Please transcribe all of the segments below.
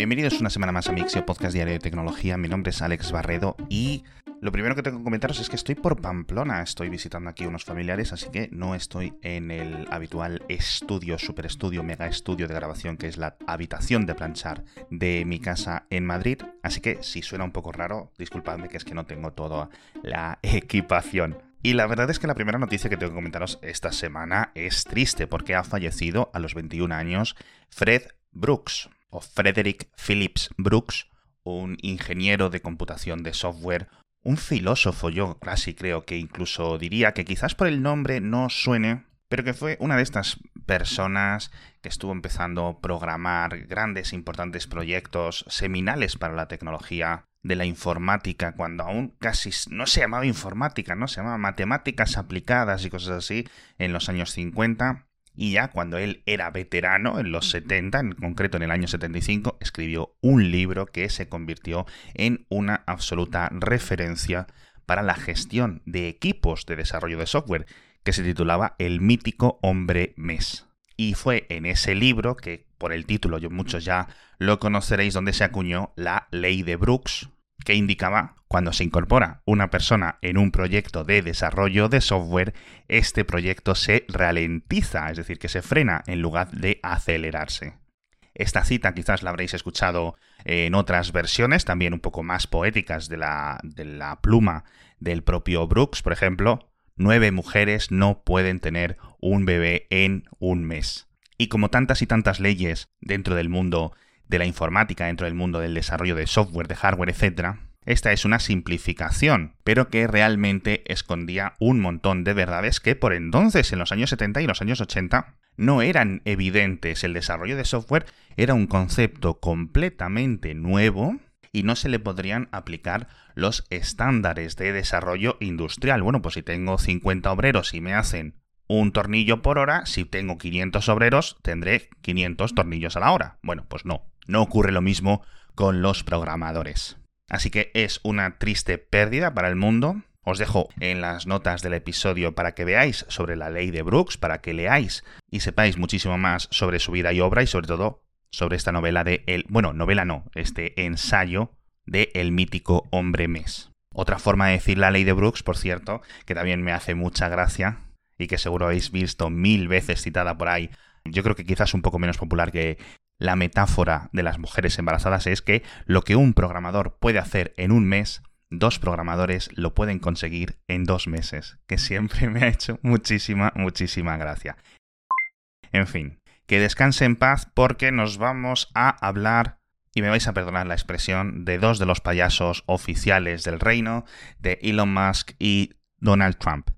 Bienvenidos una semana más a Mixio, podcast diario de tecnología. Mi nombre es Alex Barredo y lo primero que tengo que comentaros es que estoy por Pamplona. Estoy visitando aquí unos familiares, así que no estoy en el habitual estudio, super estudio, mega estudio de grabación que es la habitación de planchar de mi casa en Madrid. Así que si suena un poco raro, disculpadme que es que no tengo toda la equipación. Y la verdad es que la primera noticia que tengo que comentaros esta semana es triste porque ha fallecido a los 21 años Fred Brooks o Frederick Phillips Brooks, un ingeniero de computación de software, un filósofo yo casi creo que incluso diría que quizás por el nombre no suene, pero que fue una de estas personas que estuvo empezando a programar grandes importantes proyectos seminales para la tecnología de la informática, cuando aún casi no se llamaba informática, no se llamaba matemáticas aplicadas y cosas así en los años 50 y ya cuando él era veterano, en los 70, en concreto en el año 75, escribió un libro que se convirtió en una absoluta referencia para la gestión de equipos de desarrollo de software, que se titulaba El mítico hombre mes. Y fue en ese libro, que por el título yo muchos ya lo conoceréis, donde se acuñó la ley de Brooks, que indicaba cuando se incorpora una persona en un proyecto de desarrollo de software, este proyecto se ralentiza, es decir, que se frena en lugar de acelerarse. Esta cita quizás la habréis escuchado en otras versiones, también un poco más poéticas de la, pluma del propio Brooks, por ejemplo, nueve mujeres no pueden tener un bebé en un mes. Y como tantas y tantas leyes dentro del mundo de la informática dentro del mundo del desarrollo de software, de hardware, etc., esta es una simplificación, pero que realmente escondía un montón de verdades que por entonces, en los años 70 y los años 80, no eran evidentes. El desarrollo de software era un concepto completamente nuevo y no se le podrían aplicar los estándares de desarrollo industrial. Bueno, pues si tengo 50 obreros y me hacen un tornillo por hora, si tengo 500 obreros, tendré 500 tornillos a la hora. Bueno, pues no, no ocurre lo mismo con los programadores. Así que es una triste pérdida para el mundo. Os dejo en las notas del episodio para que veáis sobre la ley de Brooks, para que leáis y sepáis muchísimo más sobre su vida y obra y sobre todo sobre esta novela de el, bueno, novela no, este ensayo de El mítico hombre mes. Otra forma de decir la ley de Brooks, por cierto, que también me hace mucha gracia y que seguro habéis visto mil veces citada por ahí, yo creo que quizás un poco menos popular que la metáfora de las mujeres embarazadas es que lo que un programador puede hacer en un mes, dos programadores lo pueden conseguir en dos meses, que siempre me ha hecho muchísima, muchísima gracia. En fin, que descanse en paz porque nos vamos a hablar, y me vais a perdonar la expresión, de dos de los payasos oficiales del reino, de Elon Musk y Donald Trump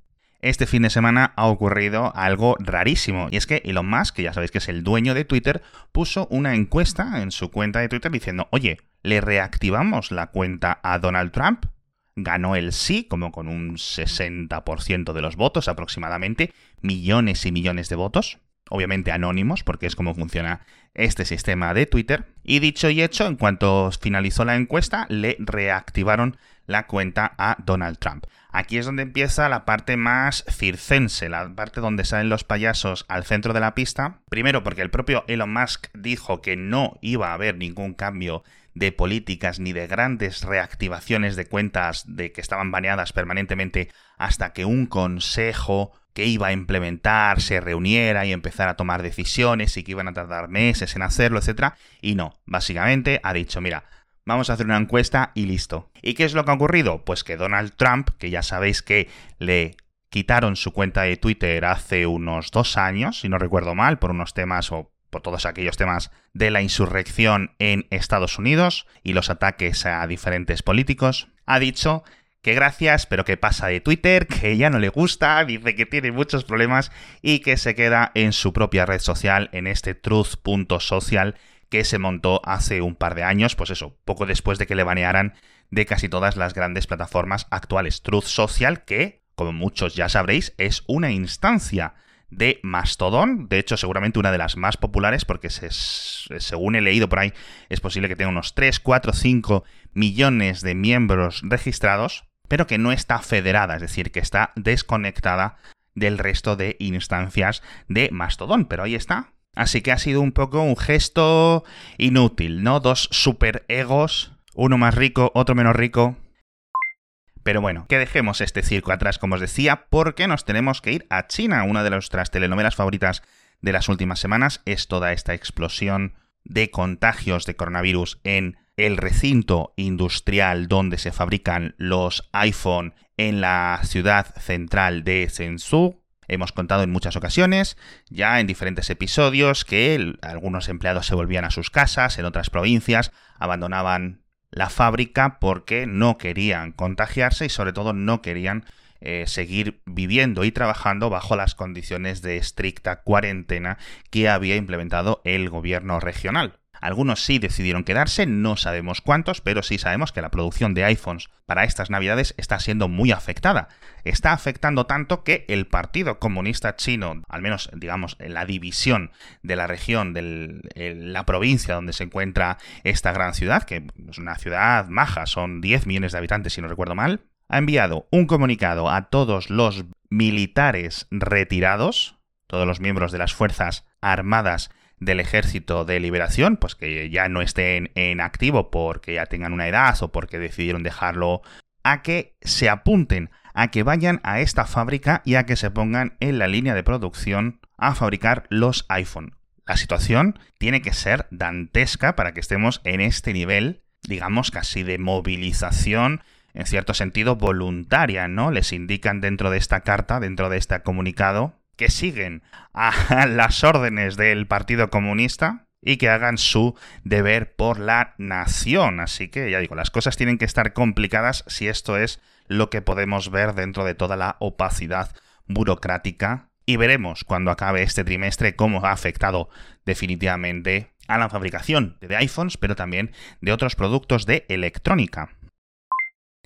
este fin de semana ha ocurrido algo rarísimo. Y es que Elon Musk, que ya sabéis que es el dueño de Twitter, puso una encuesta en su cuenta de Twitter diciendo, oye, ¿le reactivamos la cuenta a Donald Trump? Ganó el sí, como con un 60% de los votos aproximadamente, millones y millones de votos obviamente anónimos, porque es como funciona este sistema de Twitter. Y dicho y hecho, en cuanto finalizó la encuesta, le reactivaron la cuenta a Donald Trump. Aquí es donde empieza la parte más circense, la parte donde salen los payasos al centro de la pista. Primero porque el propio Elon Musk dijo que no iba a haber ningún cambio de políticas ni de grandes reactivaciones de cuentas de que estaban baneadas permanentemente hasta que un consejo que iba a implementar se reuniera y empezara a tomar decisiones y que iban a tardar meses en hacerlo, etc. Y no, básicamente ha dicho, mira, vamos a hacer una encuesta y listo. ¿Y qué es lo que ha ocurrido? Pues que Donald Trump, que ya sabéis que le quitaron su cuenta de Twitter hace unos dos años, si no recuerdo mal, por unos temas o por todos aquellos temas de la insurrección en Estados Unidos y los ataques a diferentes políticos, ha dicho que gracias, pero que pasa de Twitter, que ya no le gusta, dice que tiene muchos problemas y que se queda en su propia red social, en este truth.social que se montó hace un par de años, pues eso, poco después de que le banearan de casi todas las grandes plataformas actuales. Truth Social, que, como muchos ya sabréis, es una instancia de Mastodon, de hecho seguramente una de las más populares porque según he leído por ahí es posible que tenga unos 3, 4, 5 millones de miembros registrados, pero que no está federada, es decir, que está desconectada del resto de instancias de Mastodon. Pero ahí está, Así que ha sido un poco un gesto inútil, ¿no? Dos super egos, uno más rico, otro menos rico. Pero bueno, que dejemos este circo atrás, como os decía, porque nos tenemos que ir a China. Una de nuestras telenovelas favoritas de las últimas semanas es toda esta explosión de contagios de coronavirus en el recinto industrial donde se fabrican los iPhone en la ciudad central de Zhengzhou. Hemos contado en muchas ocasiones, ya en diferentes episodios, que algunos empleados se volvían a sus casas, en otras provincias abandonaban la fábrica porque no querían contagiarse y sobre todo no querían eh, seguir viviendo y trabajando bajo las condiciones de estricta cuarentena que había implementado el gobierno regional. Algunos sí decidieron quedarse, no sabemos cuántos, pero sí sabemos que la producción de iPhones para estas navidades está siendo muy afectada. Está afectando tanto que el Partido Comunista Chino, al menos digamos la división de la región, de la provincia donde se encuentra esta gran ciudad, que es una ciudad maja, son 10 millones de habitantes si no recuerdo mal, ha enviado un comunicado a todos los militares retirados, todos los miembros de las Fuerzas Armadas del Ejército de Liberación, pues que ya no estén en activo porque ya tengan una edad o porque decidieron dejarlo, a que se apunten, a que vayan a esta fábrica y a que se pongan en la línea de producción a fabricar los iPhone. La situación tiene que ser dantesca para que estemos en este nivel, digamos, casi de movilización en cierto sentido voluntaria, ¿no? Les indican dentro de esta carta, dentro de este comunicado, que siguen a las órdenes del Partido Comunista y que hagan su deber por la nación. Así que ya digo, las cosas tienen que estar complicadas si esto es lo que podemos ver dentro de toda la opacidad burocrática. Y veremos cuando acabe este trimestre cómo ha afectado definitivamente a la fabricación de iPhones, pero también de otros productos de electrónica.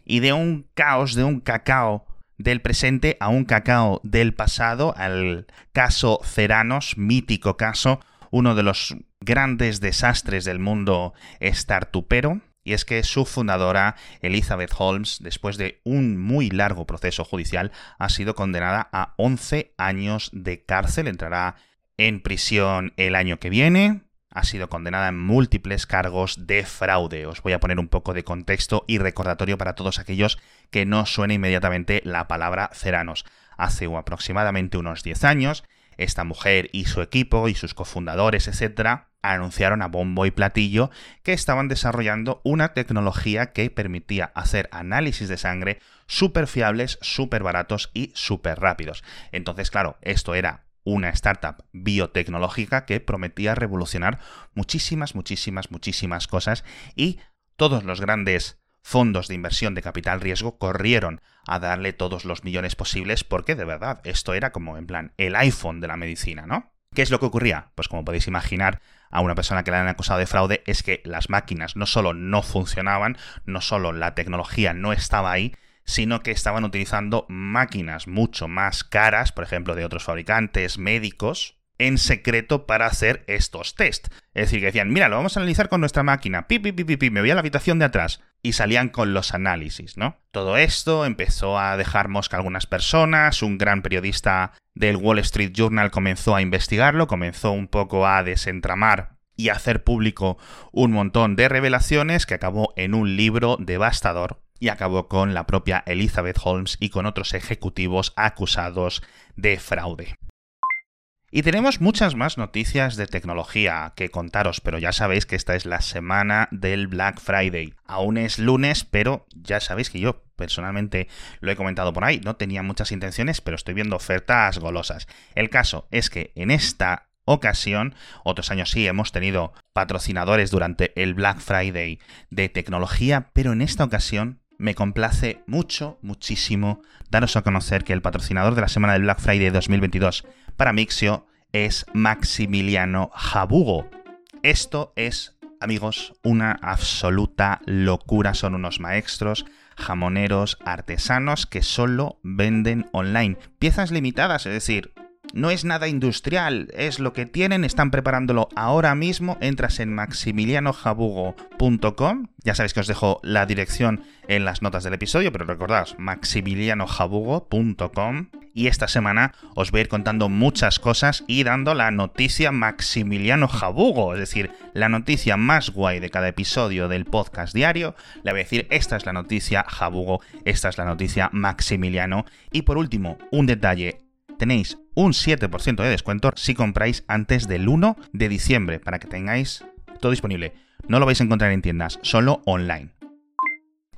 Y de un caos, de un cacao del presente a un cacao del pasado, al caso Ceranos, mítico caso, uno de los grandes desastres del mundo startupero, y es que su fundadora, Elizabeth Holmes, después de un muy largo proceso judicial, ha sido condenada a 11 años de cárcel, entrará en prisión el año que viene, ha sido condenada en múltiples cargos de fraude. Os voy a poner un poco de contexto y recordatorio para todos aquellos que no suene inmediatamente la palabra Ceranos. Hace aproximadamente unos 10 años, esta mujer y su equipo y sus cofundadores, etcétera, anunciaron a bombo y platillo que estaban desarrollando una tecnología que permitía hacer análisis de sangre súper fiables, súper baratos y súper rápidos. Entonces, claro, esto era una startup biotecnológica que prometía revolucionar muchísimas, muchísimas, muchísimas cosas y todos los grandes fondos de inversión de capital riesgo corrieron a darle todos los millones posibles porque de verdad esto era como en plan el iPhone de la medicina, ¿no? ¿Qué es lo que ocurría? Pues como podéis imaginar, a una persona que le han acusado de fraude es que las máquinas no solo no funcionaban, no solo la tecnología no estaba ahí, sino que estaban utilizando máquinas mucho más caras, por ejemplo, de otros fabricantes médicos, en secreto para hacer estos test. Es decir, que decían, mira, lo vamos a analizar con nuestra máquina, pi, pi, pi, pi, pi, me voy a la habitación de atrás. Y salían con los análisis, ¿no? Todo esto empezó a dejar mosca a algunas personas, un gran periodista del Wall Street Journal comenzó a investigarlo, comenzó un poco a desentramar y hacer público un montón de revelaciones que acabó en un libro devastador y acabó con la propia Elizabeth Holmes y con otros ejecutivos acusados de fraude. Y tenemos muchas más noticias de tecnología que contaros, pero ya sabéis que esta es la semana del Black Friday. Aún es lunes, pero ya sabéis que yo personalmente lo he comentado por ahí, no tenía muchas intenciones, pero estoy viendo ofertas golosas. El caso es que en esta ocasión, otros años sí hemos tenido patrocinadores durante el Black Friday de tecnología, pero en esta ocasión me complace mucho, muchísimo daros a conocer que el patrocinador de la semana del Black Friday 2022 para Mixio es Maximiliano Jabugo. Esto es, amigos, una absoluta locura. Son unos maestros jamoneros artesanos que solo venden online. Piezas limitadas, es decir, no es nada industrial, es lo que tienen, están preparándolo ahora mismo. Entras en maximilianojabugo.com. Ya sabéis que os dejo la dirección en las notas del episodio, pero recordad, maximilianojabugo.com y esta semana os voy a ir contando muchas cosas y dando la noticia Maximiliano Jabugo, es decir, la noticia más guay de cada episodio del podcast diario. Le voy a decir, esta es la noticia Jabugo, esta es la noticia Maximiliano. Y por último, un detalle, tenéis un 7% de descuento si compráis antes del 1 de diciembre, para que tengáis todo disponible. No lo vais a encontrar en tiendas, solo online.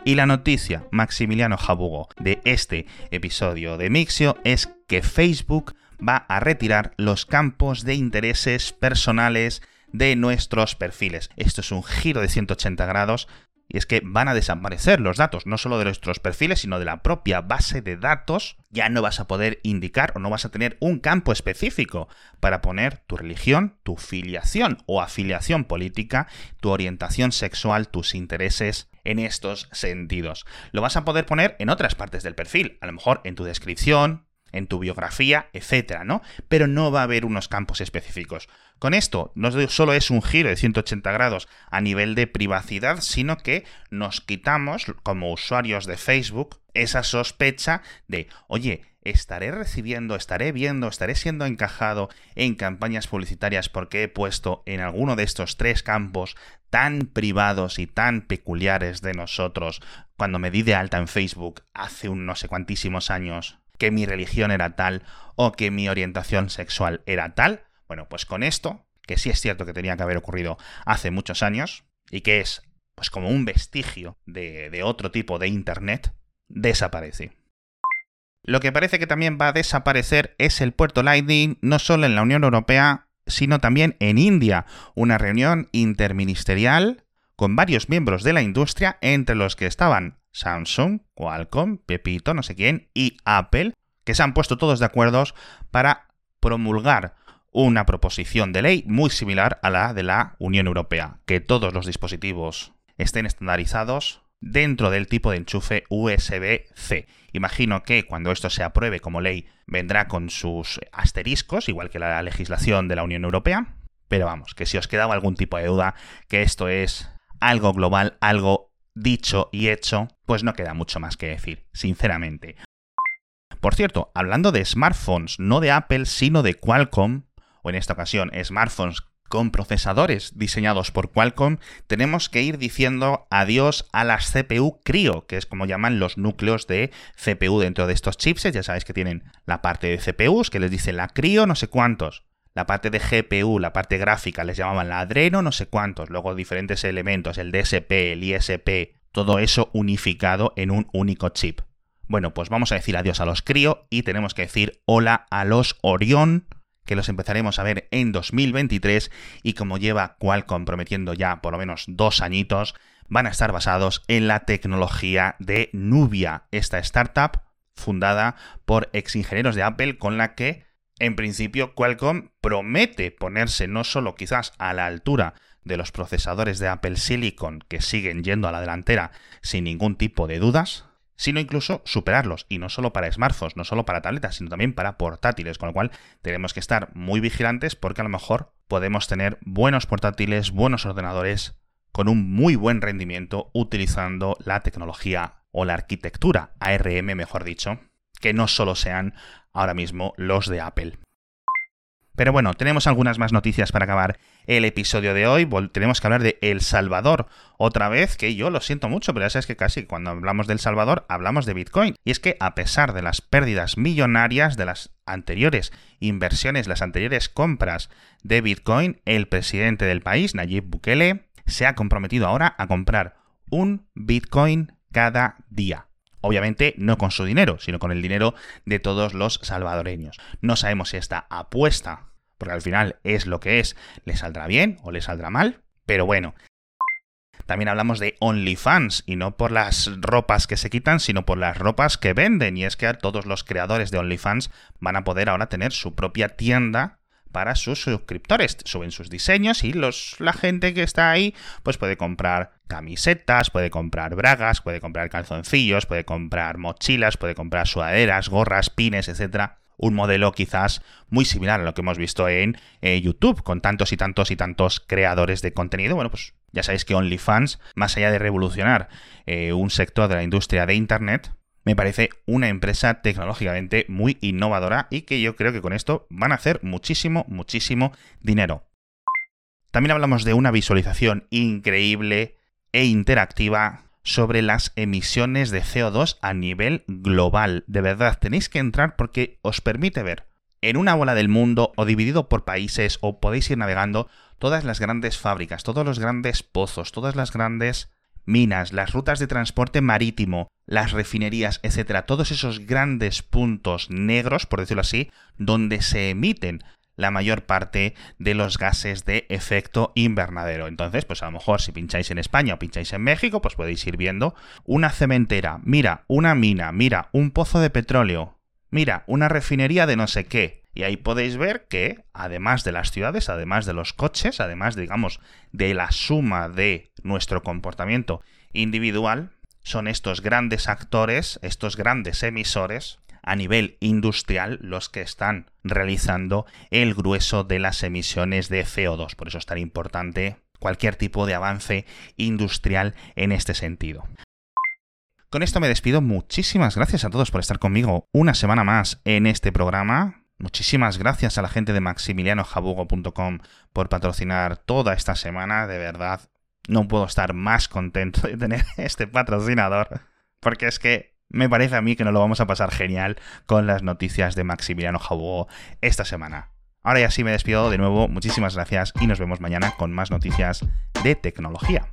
Y la noticia, Maximiliano Jabugo, de este episodio de Mixio es que Facebook va a retirar los campos de intereses personales de nuestros perfiles. Esto es un giro de 180 grados y es que van a desaparecer los datos, no solo de nuestros perfiles, sino de la propia base de datos. Ya no vas a poder indicar o no vas a tener un campo específico para poner tu religión, tu filiación o afiliación política, tu orientación sexual, tus intereses en estos sentidos. Lo vas a poder poner en otras partes del perfil, a lo mejor en tu descripción, en tu biografía, etcétera, ¿no? Pero no va a haber unos campos específicos. Con esto no solo es un giro de 180 grados a nivel de privacidad, sino que nos quitamos, como usuarios de Facebook, esa sospecha de, oye, estaré recibiendo, estaré viendo, estaré siendo encajado en campañas publicitarias porque he puesto en alguno de estos tres campos tan privados y tan peculiares de nosotros cuando me di de alta en Facebook hace un no sé cuantísimos años que mi religión era tal o que mi orientación sexual era tal. Bueno, pues con esto, que sí es cierto que tenía que haber ocurrido hace muchos años y que es pues como un vestigio de, de otro tipo de Internet, desaparece. Lo que parece que también va a desaparecer es el puerto Lightning, no solo en la Unión Europea, sino también en India, una reunión interministerial con varios miembros de la industria, entre los que estaban Samsung, Qualcomm, Pepito, no sé quién, y Apple, que se han puesto todos de acuerdo para promulgar una proposición de ley muy similar a la de la Unión Europea, que todos los dispositivos estén estandarizados dentro del tipo de enchufe USB-C. Imagino que cuando esto se apruebe como ley vendrá con sus asteriscos, igual que la legislación de la Unión Europea, pero vamos, que si os quedaba algún tipo de duda, que esto es algo global, algo dicho y hecho, pues no queda mucho más que decir, sinceramente. Por cierto, hablando de smartphones, no de Apple, sino de Qualcomm, o en esta ocasión smartphones con procesadores diseñados por Qualcomm, tenemos que ir diciendo adiós a las CPU Cryo, que es como llaman los núcleos de CPU dentro de estos chipsets. Ya sabéis que tienen la parte de CPUs, que les dicen la Cryo, no sé cuántos. La parte de GPU, la parte gráfica, les llamaban la Adreno, no sé cuántos. Luego diferentes elementos, el DSP, el ISP, todo eso unificado en un único chip. Bueno, pues vamos a decir adiós a los Crio y tenemos que decir hola a los Orion, que los empezaremos a ver en 2023 y como lleva Qualcomm prometiendo ya por lo menos dos añitos, van a estar basados en la tecnología de Nubia, esta startup fundada por ex ingenieros de Apple con la que en principio, Qualcomm promete ponerse no solo quizás a la altura de los procesadores de Apple Silicon que siguen yendo a la delantera sin ningún tipo de dudas, sino incluso superarlos, y no solo para smartphones, no solo para tabletas, sino también para portátiles, con lo cual tenemos que estar muy vigilantes porque a lo mejor podemos tener buenos portátiles, buenos ordenadores con un muy buen rendimiento utilizando la tecnología o la arquitectura ARM, mejor dicho, que no solo sean ahora mismo los de Apple. Pero bueno, tenemos algunas más noticias para acabar el episodio de hoy. Tenemos que hablar de El Salvador otra vez, que yo lo siento mucho, pero ya sabes que casi cuando hablamos del Salvador hablamos de Bitcoin. Y es que a pesar de las pérdidas millonarias de las anteriores inversiones, las anteriores compras de Bitcoin, el presidente del país, Nayib Bukele, se ha comprometido ahora a comprar un Bitcoin cada día. Obviamente no con su dinero, sino con el dinero de todos los salvadoreños. No sabemos si esta apuesta, porque al final es lo que es, le saldrá bien o le saldrá mal, pero bueno. También hablamos de OnlyFans, y no por las ropas que se quitan, sino por las ropas que venden. Y es que todos los creadores de OnlyFans van a poder ahora tener su propia tienda para sus suscriptores. Suben sus diseños y los, la gente que está ahí pues puede comprar camisetas, puede comprar bragas, puede comprar calzoncillos, puede comprar mochilas, puede comprar sudaderas, gorras, pines, etcétera. Un modelo quizás muy similar a lo que hemos visto en eh, YouTube, con tantos y tantos y tantos creadores de contenido. Bueno, pues ya sabéis que OnlyFans, más allá de revolucionar eh, un sector de la industria de Internet, me parece una empresa tecnológicamente muy innovadora y que yo creo que con esto van a hacer muchísimo, muchísimo dinero. También hablamos de una visualización increíble e interactiva sobre las emisiones de CO2 a nivel global. De verdad, tenéis que entrar porque os permite ver en una bola del mundo o dividido por países o podéis ir navegando todas las grandes fábricas, todos los grandes pozos, todas las grandes minas, las rutas de transporte marítimo, las refinerías, etcétera, todos esos grandes puntos negros, por decirlo así, donde se emiten la mayor parte de los gases de efecto invernadero. Entonces, pues a lo mejor si pincháis en España o pincháis en México, pues podéis ir viendo una cementera, mira, una mina, mira, un pozo de petróleo, mira, una refinería de no sé qué. Y ahí podéis ver que, además de las ciudades, además de los coches, además, digamos, de la suma de nuestro comportamiento individual, son estos grandes actores, estos grandes emisores a nivel industrial los que están realizando el grueso de las emisiones de CO2. Por eso es tan importante cualquier tipo de avance industrial en este sentido. Con esto me despido. Muchísimas gracias a todos por estar conmigo una semana más en este programa. Muchísimas gracias a la gente de maximilianojabugo.com por patrocinar toda esta semana. De verdad, no puedo estar más contento de tener este patrocinador. Porque es que me parece a mí que nos lo vamos a pasar genial con las noticias de Maximiliano Jabugo esta semana. Ahora ya sí me despido de nuevo. Muchísimas gracias y nos vemos mañana con más noticias de tecnología.